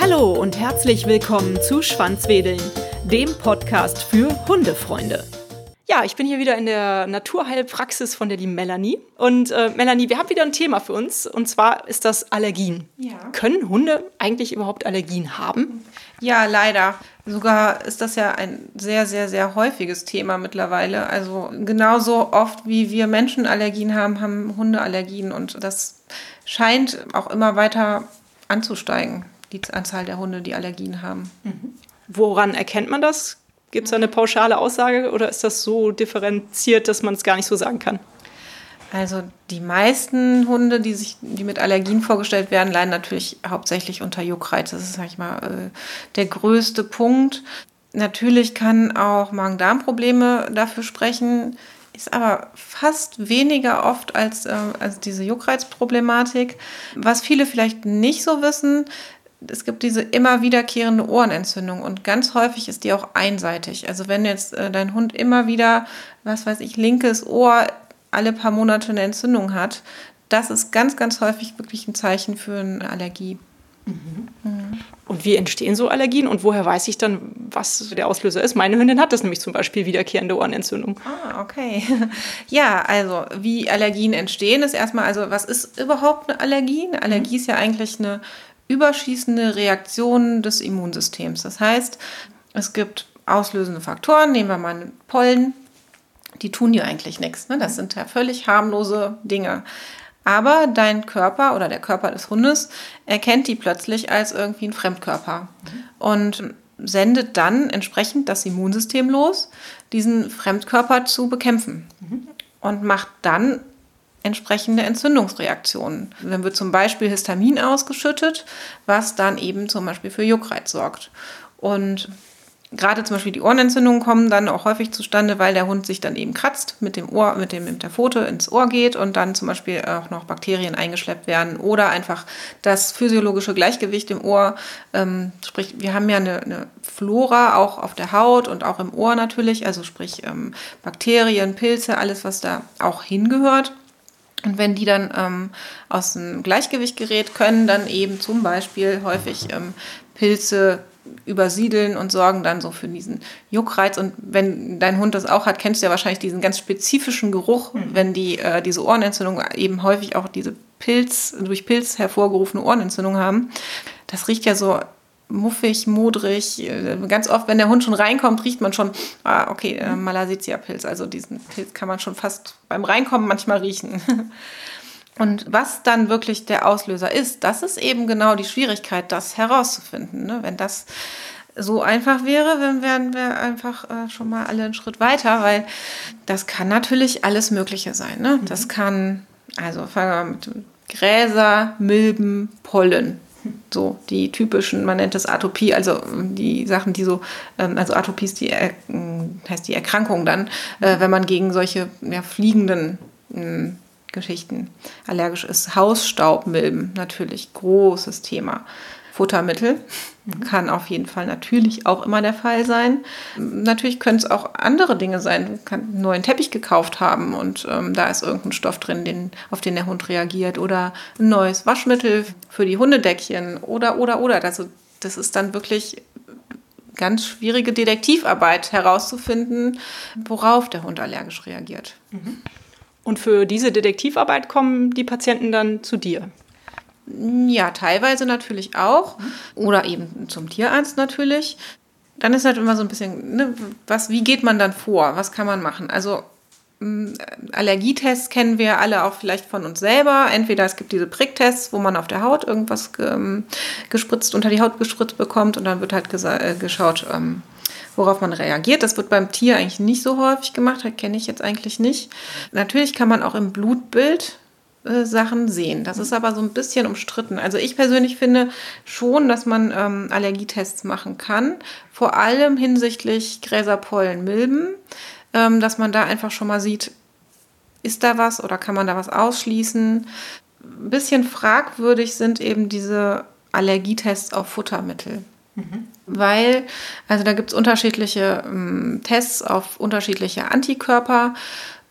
Hallo und herzlich willkommen zu Schwanzwedeln, dem Podcast für Hundefreunde. Ja, ich bin hier wieder in der Naturheilpraxis von der lieben Melanie. Und äh, Melanie, wir haben wieder ein Thema für uns. Und zwar ist das Allergien. Ja. Können Hunde eigentlich überhaupt Allergien haben? Ja, leider. Sogar ist das ja ein sehr, sehr, sehr häufiges Thema mittlerweile. Also genauso oft wie wir Menschen Allergien haben, haben Hunde Allergien. Und das scheint auch immer weiter anzusteigen, die Anzahl der Hunde, die Allergien haben. Woran erkennt man das? Gibt es da eine pauschale Aussage oder ist das so differenziert, dass man es gar nicht so sagen kann? Also die meisten Hunde, die sich, die mit Allergien vorgestellt werden, leiden natürlich hauptsächlich unter Juckreiz. Das ist, sag ich mal, äh, der größte Punkt. Natürlich kann auch Magen-Darm-Probleme dafür sprechen, ist aber fast weniger oft als, äh, als diese Juckreizproblematik. Was viele vielleicht nicht so wissen, es gibt diese immer wiederkehrende Ohrenentzündung und ganz häufig ist die auch einseitig. Also wenn jetzt äh, dein Hund immer wieder, was weiß ich, linkes Ohr alle paar Monate eine Entzündung hat, das ist ganz, ganz häufig wirklich ein Zeichen für eine Allergie. Und wie entstehen so Allergien und woher weiß ich dann, was der Auslöser ist? Meine Hündin hat das nämlich zum Beispiel wiederkehrende Ohrenentzündung. Ah, okay. Ja, also wie Allergien entstehen, ist erstmal, also was ist überhaupt eine Allergie? Eine Allergie ist ja eigentlich eine überschießende Reaktion des Immunsystems. Das heißt, es gibt auslösende Faktoren, nehmen wir mal Pollen, die tun dir eigentlich nichts. Ne? Das sind ja völlig harmlose Dinge. Aber dein Körper oder der Körper des Hundes erkennt die plötzlich als irgendwie ein Fremdkörper und sendet dann entsprechend das Immunsystem los, diesen Fremdkörper zu bekämpfen und macht dann entsprechende Entzündungsreaktionen. Dann wird zum Beispiel Histamin ausgeschüttet, was dann eben zum Beispiel für Juckreiz sorgt. Und gerade zum Beispiel die Ohrenentzündungen kommen dann auch häufig zustande, weil der Hund sich dann eben kratzt, mit dem Ohr, mit dem mit der Pfote ins Ohr geht und dann zum Beispiel auch noch Bakterien eingeschleppt werden oder einfach das physiologische Gleichgewicht im Ohr. Ähm, sprich, wir haben ja eine, eine Flora auch auf der Haut und auch im Ohr natürlich, also sprich ähm, Bakterien, Pilze, alles was da auch hingehört. Und wenn die dann ähm, aus dem Gleichgewicht gerät, können dann eben zum Beispiel häufig ähm, Pilze übersiedeln und sorgen dann so für diesen Juckreiz. Und wenn dein Hund das auch hat, kennst du ja wahrscheinlich diesen ganz spezifischen Geruch, wenn die äh, diese Ohrenentzündung eben häufig auch diese Pilz, durch Pilz hervorgerufene Ohrenentzündung haben. Das riecht ja so muffig, modrig. Äh, Ganz oft, wenn der Hund schon reinkommt, riecht man schon, ah, okay, äh, Malassezia-Pilz. Also diesen Pilz kann man schon fast beim Reinkommen manchmal riechen. Und was dann wirklich der Auslöser ist, das ist eben genau die Schwierigkeit, das herauszufinden. Ne? Wenn das so einfach wäre, dann wären wir einfach äh, schon mal alle einen Schritt weiter, weil das kann natürlich alles Mögliche sein. Ne? Das kann, also fangen wir mit Gräser, Milben, Pollen. So die typischen, man nennt es Atopie, also die Sachen, die so, ähm, also Atopie ist die, er, heißt die Erkrankung dann, äh, wenn man gegen solche ja, fliegenden mh, Geschichten allergisch ist. Hausstaubmilben natürlich, großes Thema. Futtermittel kann auf jeden Fall natürlich auch immer der Fall sein. Natürlich können es auch andere Dinge sein. Du kannst einen neuen Teppich gekauft haben und ähm, da ist irgendein Stoff drin, den, auf den der Hund reagiert. Oder ein neues Waschmittel für die Hundedeckchen. Oder, oder, oder. Also das ist dann wirklich ganz schwierige Detektivarbeit herauszufinden, worauf der Hund allergisch reagiert. Und für diese Detektivarbeit kommen die Patienten dann zu dir. Ja, teilweise natürlich auch. Oder eben zum Tierarzt natürlich. Dann ist halt immer so ein bisschen, ne, was, wie geht man dann vor? Was kann man machen? Also mh, Allergietests kennen wir alle auch vielleicht von uns selber. Entweder es gibt diese Pricktests, wo man auf der Haut irgendwas ähm, gespritzt, unter die Haut gespritzt bekommt und dann wird halt äh, geschaut, ähm, worauf man reagiert. Das wird beim Tier eigentlich nicht so häufig gemacht, das kenne ich jetzt eigentlich nicht. Natürlich kann man auch im Blutbild äh, Sachen sehen. Das ist aber so ein bisschen umstritten. Also ich persönlich finde schon, dass man ähm, Allergietests machen kann, vor allem hinsichtlich Gräser, Pollen, Milben, ähm, dass man da einfach schon mal sieht, ist da was oder kann man da was ausschließen. Ein bisschen fragwürdig sind eben diese Allergietests auf Futtermittel. Weil, also da gibt es unterschiedliche ähm, Tests auf unterschiedliche Antikörper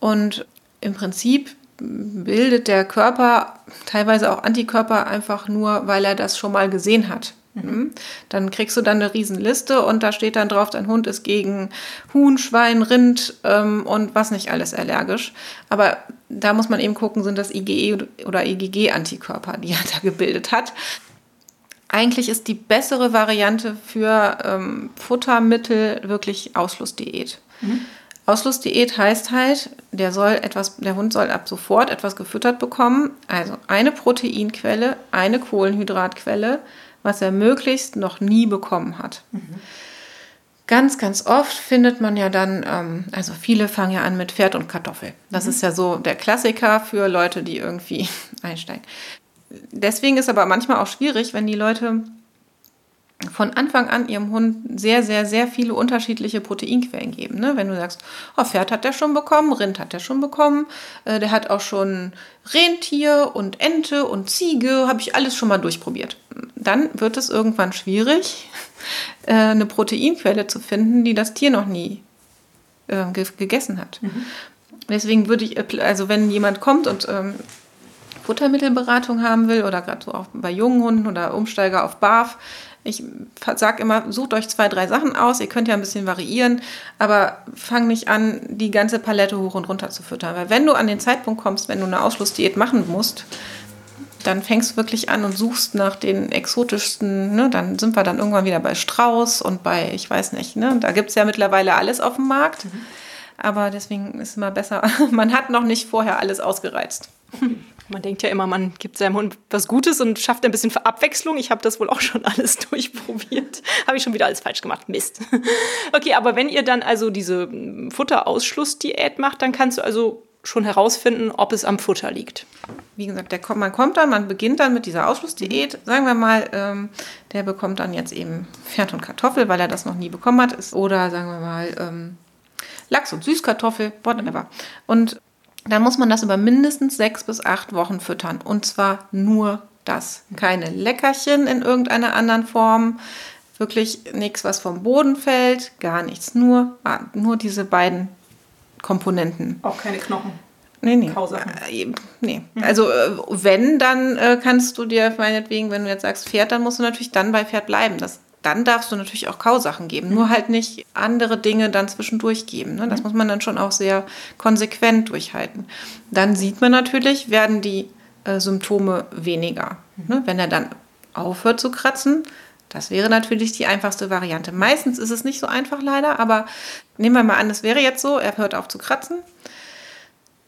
und im Prinzip bildet der Körper teilweise auch Antikörper einfach nur, weil er das schon mal gesehen hat. Mhm. Dann kriegst du dann eine Riesenliste und da steht dann drauf, dein Hund ist gegen Huhn, Schwein, Rind ähm, und was nicht alles allergisch. Aber da muss man eben gucken, sind das IgE oder IgG-Antikörper, die er da gebildet hat. Eigentlich ist die bessere Variante für ähm, Futtermittel wirklich Ausschlussdiät. Mhm. Ausschlussdiät heißt halt, der soll etwas, der Hund soll ab sofort etwas gefüttert bekommen. Also eine Proteinquelle, eine Kohlenhydratquelle, was er möglichst noch nie bekommen hat. Mhm. Ganz, ganz oft findet man ja dann, ähm, also viele fangen ja an mit Pferd und Kartoffel. Das mhm. ist ja so der Klassiker für Leute, die irgendwie einsteigen. Deswegen ist aber manchmal auch schwierig, wenn die Leute von Anfang an ihrem Hund sehr, sehr, sehr viele unterschiedliche Proteinquellen geben. Ne? Wenn du sagst, oh, Pferd hat der schon bekommen, Rind hat der schon bekommen, äh, der hat auch schon Rentier und Ente und Ziege, habe ich alles schon mal durchprobiert. Dann wird es irgendwann schwierig, äh, eine Proteinquelle zu finden, die das Tier noch nie äh, ge gegessen hat. Mhm. Deswegen würde ich, also wenn jemand kommt und ähm, Futtermittelberatung haben will oder gerade so auch bei jungen Hunden oder Umsteiger auf BAF, ich sage immer, sucht euch zwei, drei Sachen aus. Ihr könnt ja ein bisschen variieren, aber fang nicht an, die ganze Palette hoch und runter zu füttern. Weil wenn du an den Zeitpunkt kommst, wenn du eine Ausschlussdiät machen musst, dann fängst du wirklich an und suchst nach den exotischsten, ne? dann sind wir dann irgendwann wieder bei Strauß und bei, ich weiß nicht, ne? da gibt es ja mittlerweile alles auf dem Markt. Mhm. Aber deswegen ist es immer besser, man hat noch nicht vorher alles ausgereizt. Man denkt ja immer, man gibt seinem Hund was Gutes und schafft ein bisschen Abwechslung. Ich habe das wohl auch schon alles durchprobiert. habe ich schon wieder alles falsch gemacht. Mist. okay, aber wenn ihr dann also diese Futterausschlussdiät macht, dann kannst du also schon herausfinden, ob es am Futter liegt. Wie gesagt, der, man kommt dann, man beginnt dann mit dieser Ausschlussdiät. Sagen wir mal, ähm, der bekommt dann jetzt eben Pferd und Kartoffel, weil er das noch nie bekommen hat. Oder sagen wir mal ähm, Lachs und Süßkartoffel, whatever. Und dann muss man das über mindestens sechs bis acht Wochen füttern. Und zwar nur das. Keine Leckerchen in irgendeiner anderen Form. Wirklich nichts, was vom Boden fällt. Gar nichts. Nur, ah, nur diese beiden Komponenten. Auch keine Knochen. Nee, nee. Äh, nee. Also äh, wenn, dann äh, kannst du dir meinetwegen, wenn du jetzt sagst Pferd, dann musst du natürlich dann bei Pferd bleiben. Das dann darfst du natürlich auch Kausachen geben, mhm. nur halt nicht andere Dinge dann zwischendurch geben. Ne? Das mhm. muss man dann schon auch sehr konsequent durchhalten. Dann sieht man natürlich, werden die äh, Symptome weniger. Mhm. Ne? Wenn er dann aufhört zu kratzen, das wäre natürlich die einfachste Variante. Meistens ist es nicht so einfach leider, aber nehmen wir mal an, es wäre jetzt so, er hört auf zu kratzen.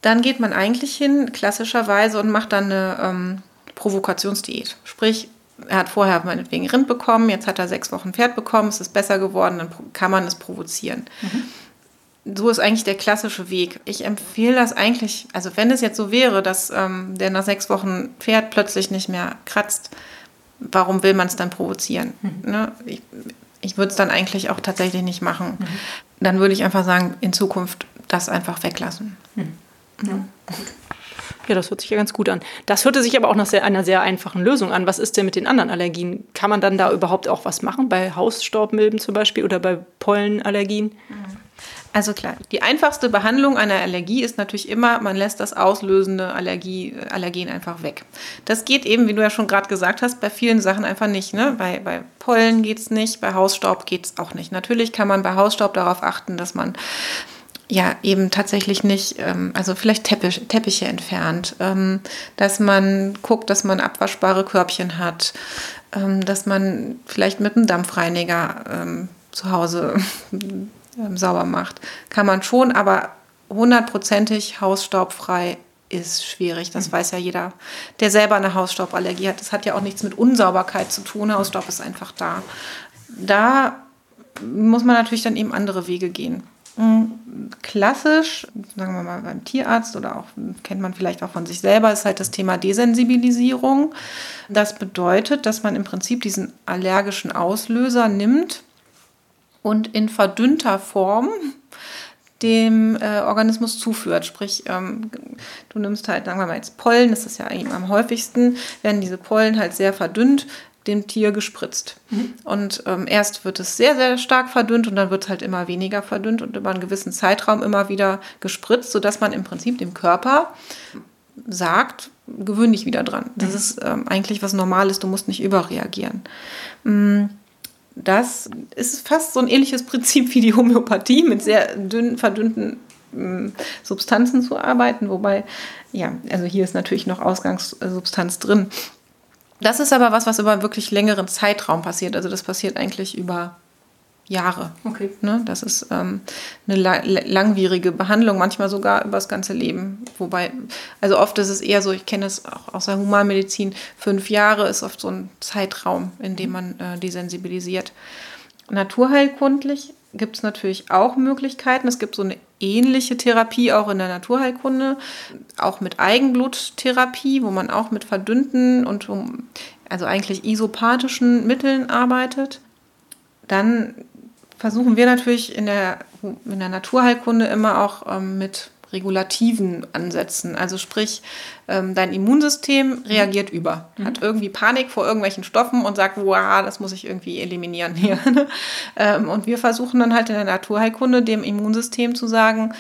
Dann geht man eigentlich hin, klassischerweise, und macht dann eine ähm, Provokationsdiät. Sprich, er hat vorher meinetwegen Rind bekommen, jetzt hat er sechs Wochen Pferd bekommen, es ist besser geworden, dann kann man es provozieren. Mhm. So ist eigentlich der klassische Weg. Ich empfehle das eigentlich, also wenn es jetzt so wäre, dass ähm, der nach sechs Wochen Pferd plötzlich nicht mehr kratzt, warum will man es dann provozieren? Mhm. Ne? Ich, ich würde es dann eigentlich auch tatsächlich nicht machen. Mhm. Dann würde ich einfach sagen, in Zukunft das einfach weglassen. Mhm. Ja, gut. Ja, das hört sich ja ganz gut an. Das hörte sich aber auch nach sehr, einer sehr einfachen Lösung an. Was ist denn mit den anderen Allergien? Kann man dann da überhaupt auch was machen? Bei Hausstaubmilben zum Beispiel oder bei Pollenallergien? Also klar, die einfachste Behandlung einer Allergie ist natürlich immer, man lässt das auslösende Allergie, Allergen einfach weg. Das geht eben, wie du ja schon gerade gesagt hast, bei vielen Sachen einfach nicht. Ne? Bei, bei Pollen geht es nicht, bei Hausstaub geht es auch nicht. Natürlich kann man bei Hausstaub darauf achten, dass man ja eben tatsächlich nicht, ähm, also vielleicht Teppich, Teppiche entfernt, ähm, dass man guckt, dass man abwaschbare Körbchen hat, ähm, dass man vielleicht mit einem Dampfreiniger zu Hause sauber macht. Kann man schon, aber hundertprozentig hausstaubfrei ist schwierig. Das mhm. weiß ja jeder, der selber eine Hausstauballergie hat. Das hat ja auch nichts mit Unsauberkeit zu tun. Hausstaub ist einfach da. Da muss man natürlich dann eben andere Wege gehen. Klassisch, sagen wir mal beim Tierarzt oder auch kennt man vielleicht auch von sich selber, ist halt das Thema Desensibilisierung. Das bedeutet, dass man im Prinzip diesen allergischen Auslöser nimmt und in verdünnter Form dem äh, Organismus zuführt. Sprich, ähm, du nimmst halt, sagen wir mal jetzt Pollen, das ist ja eigentlich am häufigsten, werden diese Pollen halt sehr verdünnt, dem Tier gespritzt. Mhm. Und ähm, erst wird es sehr, sehr stark verdünnt und dann wird es halt immer weniger verdünnt und über einen gewissen Zeitraum immer wieder gespritzt, sodass man im Prinzip dem Körper sagt, gewöhn dich wieder dran. Das mhm. ist ähm, eigentlich was Normales, du musst nicht überreagieren. Mm, das ist fast so ein ähnliches Prinzip wie die Homöopathie, mit sehr dünn, verdünnten mm, Substanzen zu arbeiten, wobei, ja, also hier ist natürlich noch Ausgangssubstanz drin. Das ist aber was, was über wirklich längeren Zeitraum passiert. Also das passiert eigentlich über Jahre. Okay. Ne? Das ist ähm, eine la langwierige Behandlung, manchmal sogar über das ganze Leben. Wobei, also oft ist es eher so, ich kenne es auch aus der Humanmedizin, fünf Jahre ist oft so ein Zeitraum, in dem man äh, desensibilisiert. Naturheilkundlich gibt es natürlich auch Möglichkeiten. Es gibt so eine ähnliche Therapie auch in der Naturheilkunde, auch mit Eigenbluttherapie, wo man auch mit verdünnten und also eigentlich isopathischen Mitteln arbeitet. Dann versuchen wir natürlich in der, in der Naturheilkunde immer auch ähm, mit regulativen Ansätzen. Also sprich, ähm, dein Immunsystem reagiert mhm. über, mhm. hat irgendwie Panik vor irgendwelchen Stoffen und sagt, wow, das muss ich irgendwie eliminieren hier. ähm, und wir versuchen dann halt in der Naturheilkunde dem Immunsystem zu sagen,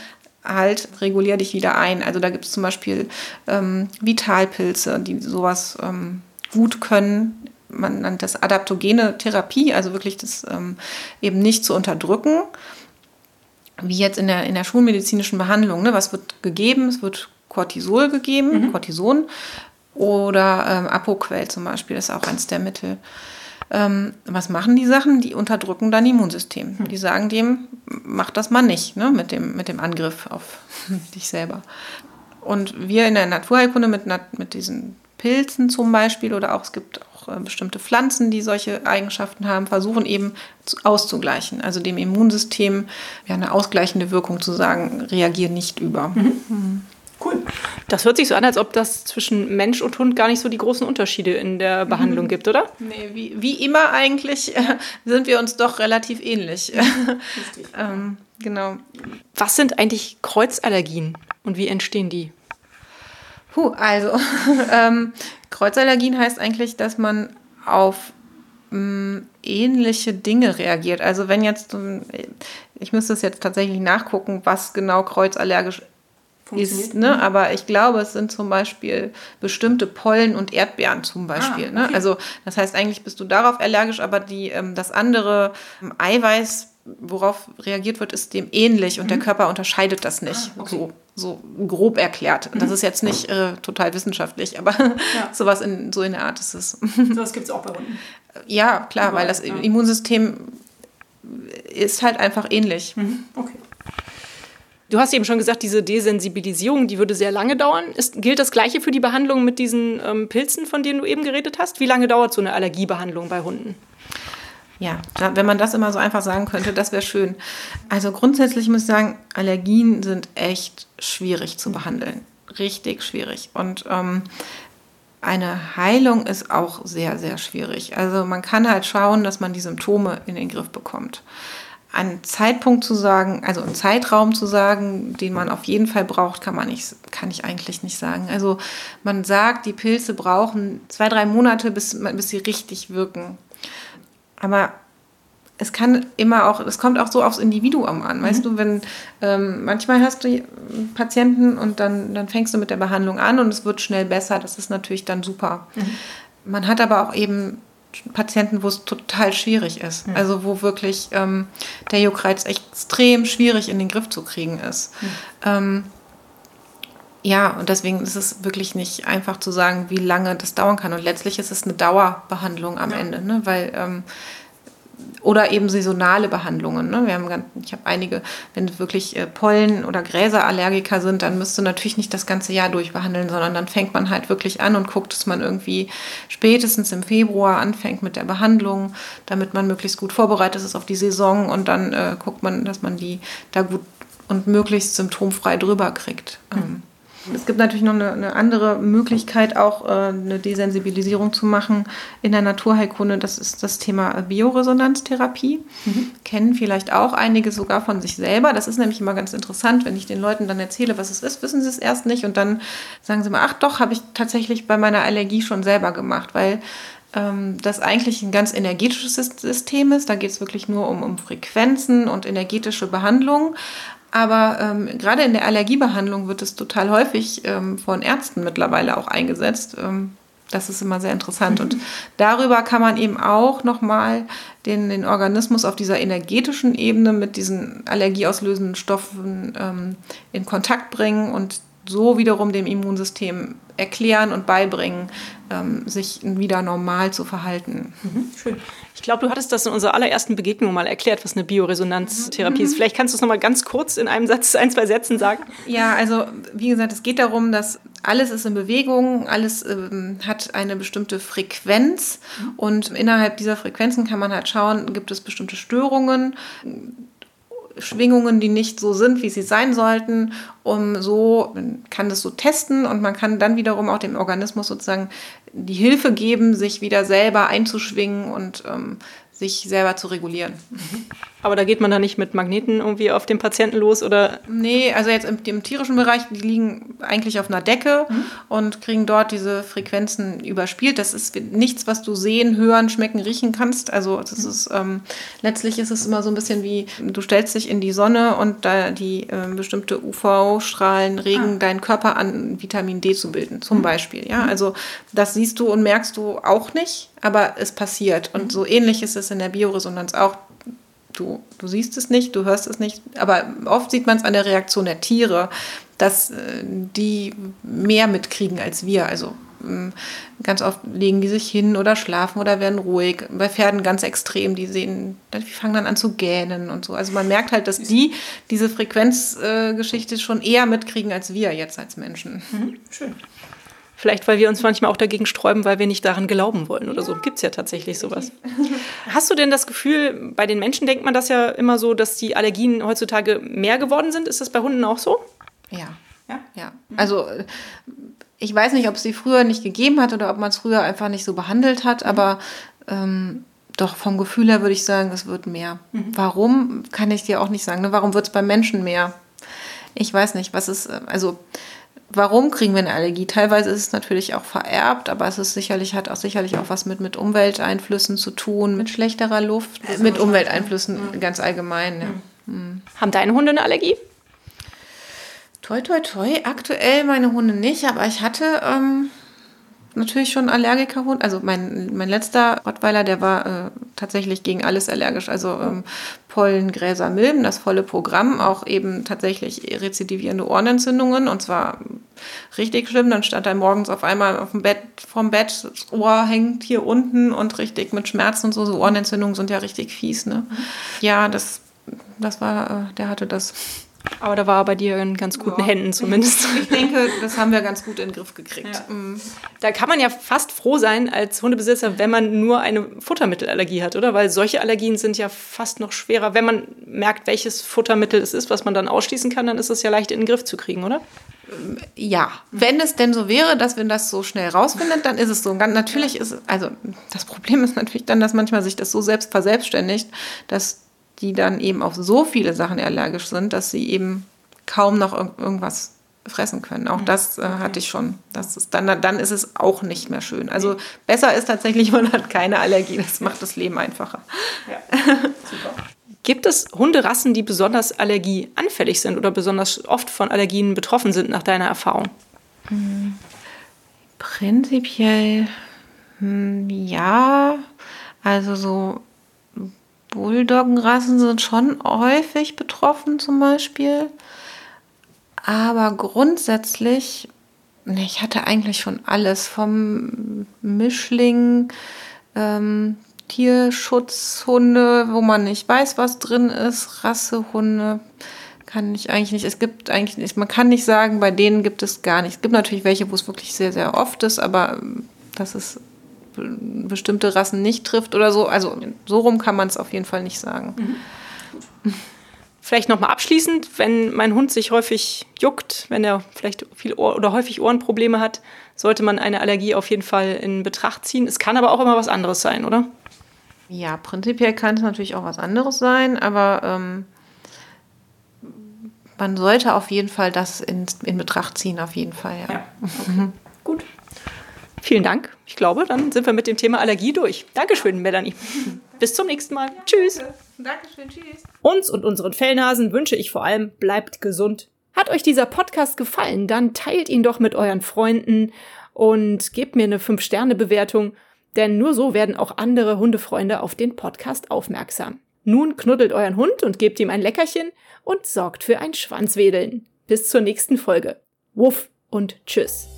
halt, regulier dich wieder ein. Also da gibt es zum Beispiel ähm, Vitalpilze, die sowas ähm, gut können man nennt das adaptogene Therapie, also wirklich das ähm, eben nicht zu unterdrücken, wie jetzt in der, in der schulmedizinischen Behandlung. Ne? Was wird gegeben? Es wird Cortisol gegeben, mhm. Cortison oder ähm, Apoquel zum Beispiel ist auch eins der Mittel. Ähm, was machen die Sachen? Die unterdrücken dein Immunsystem. Mhm. Die sagen dem, mach das mal nicht ne? mit, dem, mit dem Angriff auf dich selber. Und wir in der Naturheilkunde mit, mit diesen Pilzen zum Beispiel oder auch es gibt auch äh, bestimmte Pflanzen, die solche Eigenschaften haben, versuchen eben auszugleichen. Also dem Immunsystem ja, eine ausgleichende Wirkung zu sagen, reagier nicht über. Mhm. Mhm. Cool. Das hört sich so an, als ob das zwischen Mensch und Hund gar nicht so die großen Unterschiede in der Behandlung mhm. gibt, oder? Nee, wie, wie immer eigentlich äh, sind wir uns doch relativ ähnlich. ähm, genau. Was sind eigentlich Kreuzallergien und wie entstehen die? Puh, also ähm, Kreuzallergien heißt eigentlich, dass man auf mh, mm, ähnliche Dinge reagiert. Also wenn jetzt, ich müsste es jetzt tatsächlich nachgucken, was genau kreuzallergisch ist, ne? Aber ich glaube, es sind zum Beispiel bestimmte Pollen und Erdbeeren zum Beispiel. Ah, okay. ne? Also das heißt, eigentlich bist du darauf allergisch, aber die, ähm, das andere ähm, Eiweiß worauf reagiert wird, ist dem ähnlich und mhm. der Körper unterscheidet das nicht. Ah, okay. so, so grob erklärt. Mhm. Das ist jetzt nicht äh, total wissenschaftlich, aber ja. sowas in, so in der Art ist es. das gibt es auch bei Hunden. Ja, klar, Überall, weil das ja. Immunsystem ist halt einfach ähnlich. Mhm. Okay. Du hast eben schon gesagt, diese Desensibilisierung, die würde sehr lange dauern. Ist, gilt das Gleiche für die Behandlung mit diesen ähm, Pilzen, von denen du eben geredet hast? Wie lange dauert so eine Allergiebehandlung bei Hunden? Ja, wenn man das immer so einfach sagen könnte, das wäre schön. Also grundsätzlich muss ich sagen, Allergien sind echt schwierig zu behandeln. Richtig schwierig. Und ähm, eine Heilung ist auch sehr, sehr schwierig. Also man kann halt schauen, dass man die Symptome in den Griff bekommt. Einen Zeitpunkt zu sagen, also einen Zeitraum zu sagen, den man auf jeden Fall braucht, kann man nicht, kann ich eigentlich nicht sagen. Also man sagt, die Pilze brauchen zwei, drei Monate, bis, bis sie richtig wirken. Aber es kann immer auch, es kommt auch so aufs Individuum an. Mhm. Weißt du, wenn ähm, manchmal hast du Patienten und dann, dann fängst du mit der Behandlung an und es wird schnell besser, das ist natürlich dann super. Mhm. Man hat aber auch eben Patienten, wo es total schwierig ist. Mhm. Also wo wirklich ähm, der Juckreiz extrem schwierig in den Griff zu kriegen ist. Mhm. Ähm, ja, und deswegen ist es wirklich nicht einfach zu sagen, wie lange das dauern kann. Und letztlich ist es eine Dauerbehandlung am ja. Ende, ne? weil ähm, oder eben saisonale Behandlungen. Ne? Wir haben ganz, ich habe einige, wenn wirklich äh, Pollen- oder Gräserallergiker sind, dann müsste natürlich nicht das ganze Jahr durchbehandeln, sondern dann fängt man halt wirklich an und guckt, dass man irgendwie spätestens im Februar anfängt mit der Behandlung, damit man möglichst gut vorbereitet ist auf die Saison und dann äh, guckt man, dass man die da gut und möglichst symptomfrei drüber kriegt. Mhm. Es gibt natürlich noch eine, eine andere Möglichkeit, auch äh, eine Desensibilisierung zu machen in der Naturheilkunde. Das ist das Thema Bioresonanztherapie. Mhm. Kennen vielleicht auch einige sogar von sich selber. Das ist nämlich immer ganz interessant, wenn ich den Leuten dann erzähle, was es ist, wissen sie es erst nicht. Und dann sagen sie mal, ach doch, habe ich tatsächlich bei meiner Allergie schon selber gemacht, weil ähm, das eigentlich ein ganz energetisches System ist. Da geht es wirklich nur um, um Frequenzen und energetische Behandlung. Aber ähm, gerade in der Allergiebehandlung wird es total häufig ähm, von Ärzten mittlerweile auch eingesetzt. Ähm, das ist immer sehr interessant. Und darüber kann man eben auch nochmal den, den Organismus auf dieser energetischen Ebene mit diesen allergieauslösenden Stoffen ähm, in Kontakt bringen und so wiederum dem Immunsystem erklären und beibringen, ähm, sich wieder normal zu verhalten. Mhm, schön. Ich glaube, du hattest das in unserer allerersten Begegnung mal erklärt, was eine Bioresonanztherapie mhm. ist. Vielleicht kannst du es noch mal ganz kurz in einem Satz, ein, zwei Sätzen sagen. Ja, also wie gesagt, es geht darum, dass alles ist in Bewegung, alles ähm, hat eine bestimmte Frequenz mhm. und innerhalb dieser Frequenzen kann man halt schauen, gibt es bestimmte Störungen Schwingungen, die nicht so sind, wie sie sein sollten, um so, man kann das so testen und man kann dann wiederum auch dem Organismus sozusagen die Hilfe geben, sich wieder selber einzuschwingen und ähm, sich selber zu regulieren. Aber da geht man da nicht mit Magneten irgendwie auf den Patienten los oder? Nee, also jetzt im, im tierischen Bereich, die liegen eigentlich auf einer Decke mhm. und kriegen dort diese Frequenzen überspielt. Das ist nichts, was du sehen, hören, schmecken, riechen kannst. Also das mhm. ist ähm, letztlich ist es immer so ein bisschen wie, du stellst dich in die Sonne und da die äh, bestimmte UV-Strahlen regen ah. deinen Körper an, Vitamin D zu bilden, zum mhm. Beispiel. Ja, mhm. also das siehst du und merkst du auch nicht aber es passiert. Und mhm. so ähnlich ist es in der Bioresonanz auch. Du, du siehst es nicht, du hörst es nicht, aber oft sieht man es an der Reaktion der Tiere, dass äh, die mehr mitkriegen als wir. Also ähm, ganz oft legen die sich hin oder schlafen oder werden ruhig. Bei Pferden ganz extrem, die sehen, die fangen dann an zu gähnen und so. Also man merkt halt, dass die diese Frequenzgeschichte äh, schon eher mitkriegen als wir jetzt als Menschen. Mhm. Schön. Vielleicht, weil wir uns manchmal auch dagegen sträuben, weil wir nicht daran glauben wollen oder so. Gibt es ja tatsächlich sowas. Hast du denn das Gefühl, bei den Menschen denkt man das ja immer so, dass die Allergien heutzutage mehr geworden sind? Ist das bei Hunden auch so? Ja. Ja? ja. Also ich weiß nicht, ob es sie früher nicht gegeben hat oder ob man es früher einfach nicht so behandelt hat, aber ähm, doch vom Gefühl her würde ich sagen, es wird mehr. Mhm. Warum, kann ich dir auch nicht sagen. Ne? Warum wird es bei Menschen mehr? Ich weiß nicht, was ist, äh, also warum kriegen wir eine Allergie? Teilweise ist es natürlich auch vererbt, aber es ist sicherlich, hat auch sicherlich auch was mit, mit Umwelteinflüssen zu tun, mit schlechterer Luft, mit Umwelteinflüssen mhm. ganz allgemein. Ja. Mhm. Haben deine Hunde eine Allergie? Toi, toi, toi. Aktuell meine Hunde nicht, aber ich hatte ähm, natürlich schon Allergikerhund. Also mein, mein letzter Rottweiler, der war äh, tatsächlich gegen alles allergisch. Also ähm, Pollen, Gräser, Milben, das volle Programm. Auch eben tatsächlich rezidivierende Ohrenentzündungen. Und zwar richtig schlimm. Dann stand er morgens auf einmal auf dem Bett, vom Bett, das Ohr hängt hier unten und richtig mit Schmerzen und so. So Ohrenentzündungen sind ja richtig fies. Ne? Ja, das, das war, äh, der hatte das. Aber da war er bei dir in ganz guten ja. Händen zumindest. Ich denke, das haben wir ganz gut in den Griff gekriegt. Ja. Da kann man ja fast froh sein als Hundebesitzer, wenn man nur eine Futtermittelallergie hat, oder? Weil solche Allergien sind ja fast noch schwerer. Wenn man merkt, welches Futtermittel es ist, was man dann ausschließen kann, dann ist es ja leicht in den Griff zu kriegen, oder? Ja, wenn es denn so wäre, dass wir das so schnell rausfindet, dann ist es so. Und natürlich ist es, also das Problem ist natürlich dann, dass manchmal sich das so selbst verselbstständigt, dass die dann eben auf so viele Sachen allergisch sind, dass sie eben kaum noch irgendwas fressen können. Auch mhm. das äh, hatte ich schon. Das ist dann, dann ist es auch nicht mehr schön. Also besser ist tatsächlich, man hat keine Allergie. Das macht das Leben einfacher. Ja. Super. Gibt es Hunderassen, die besonders allergieanfällig sind oder besonders oft von Allergien betroffen sind, nach deiner Erfahrung? Hm. Prinzipiell hm, ja. Also so Bulldoggenrassen sind schon häufig betroffen zum Beispiel. Aber grundsätzlich, ich hatte eigentlich schon alles vom Mischling, ähm, Tierschutzhunde, wo man nicht weiß, was drin ist, Rassehunde, kann ich eigentlich nicht. Es gibt eigentlich nicht, man kann nicht sagen, bei denen gibt es gar nichts. Es gibt natürlich welche, wo es wirklich sehr, sehr oft ist, aber das ist bestimmte Rassen nicht trifft oder so. Also so rum kann man es auf jeden Fall nicht sagen. Mhm. Vielleicht nochmal abschließend, wenn mein Hund sich häufig juckt, wenn er vielleicht viel Ohr oder häufig Ohrenprobleme hat, sollte man eine Allergie auf jeden Fall in Betracht ziehen. Es kann aber auch immer was anderes sein, oder? Ja, prinzipiell kann es natürlich auch was anderes sein, aber ähm, man sollte auf jeden Fall das in, in Betracht ziehen, auf jeden Fall, ja. ja okay. Vielen Dank. Ich glaube, dann sind wir mit dem Thema Allergie durch. Dankeschön, Melanie. bis zum nächsten Mal. Ja, Tschüss. Dankeschön, tschüss. Uns und unseren Fellnasen wünsche ich vor allem, bleibt gesund. Hat euch dieser Podcast gefallen, dann teilt ihn doch mit euren Freunden und gebt mir eine 5-Sterne-Bewertung, denn nur so werden auch andere Hundefreunde auf den Podcast aufmerksam. Nun knuddelt euren Hund und gebt ihm ein Leckerchen und sorgt für ein Schwanzwedeln. Bis zur nächsten Folge. Wuff und tschüss.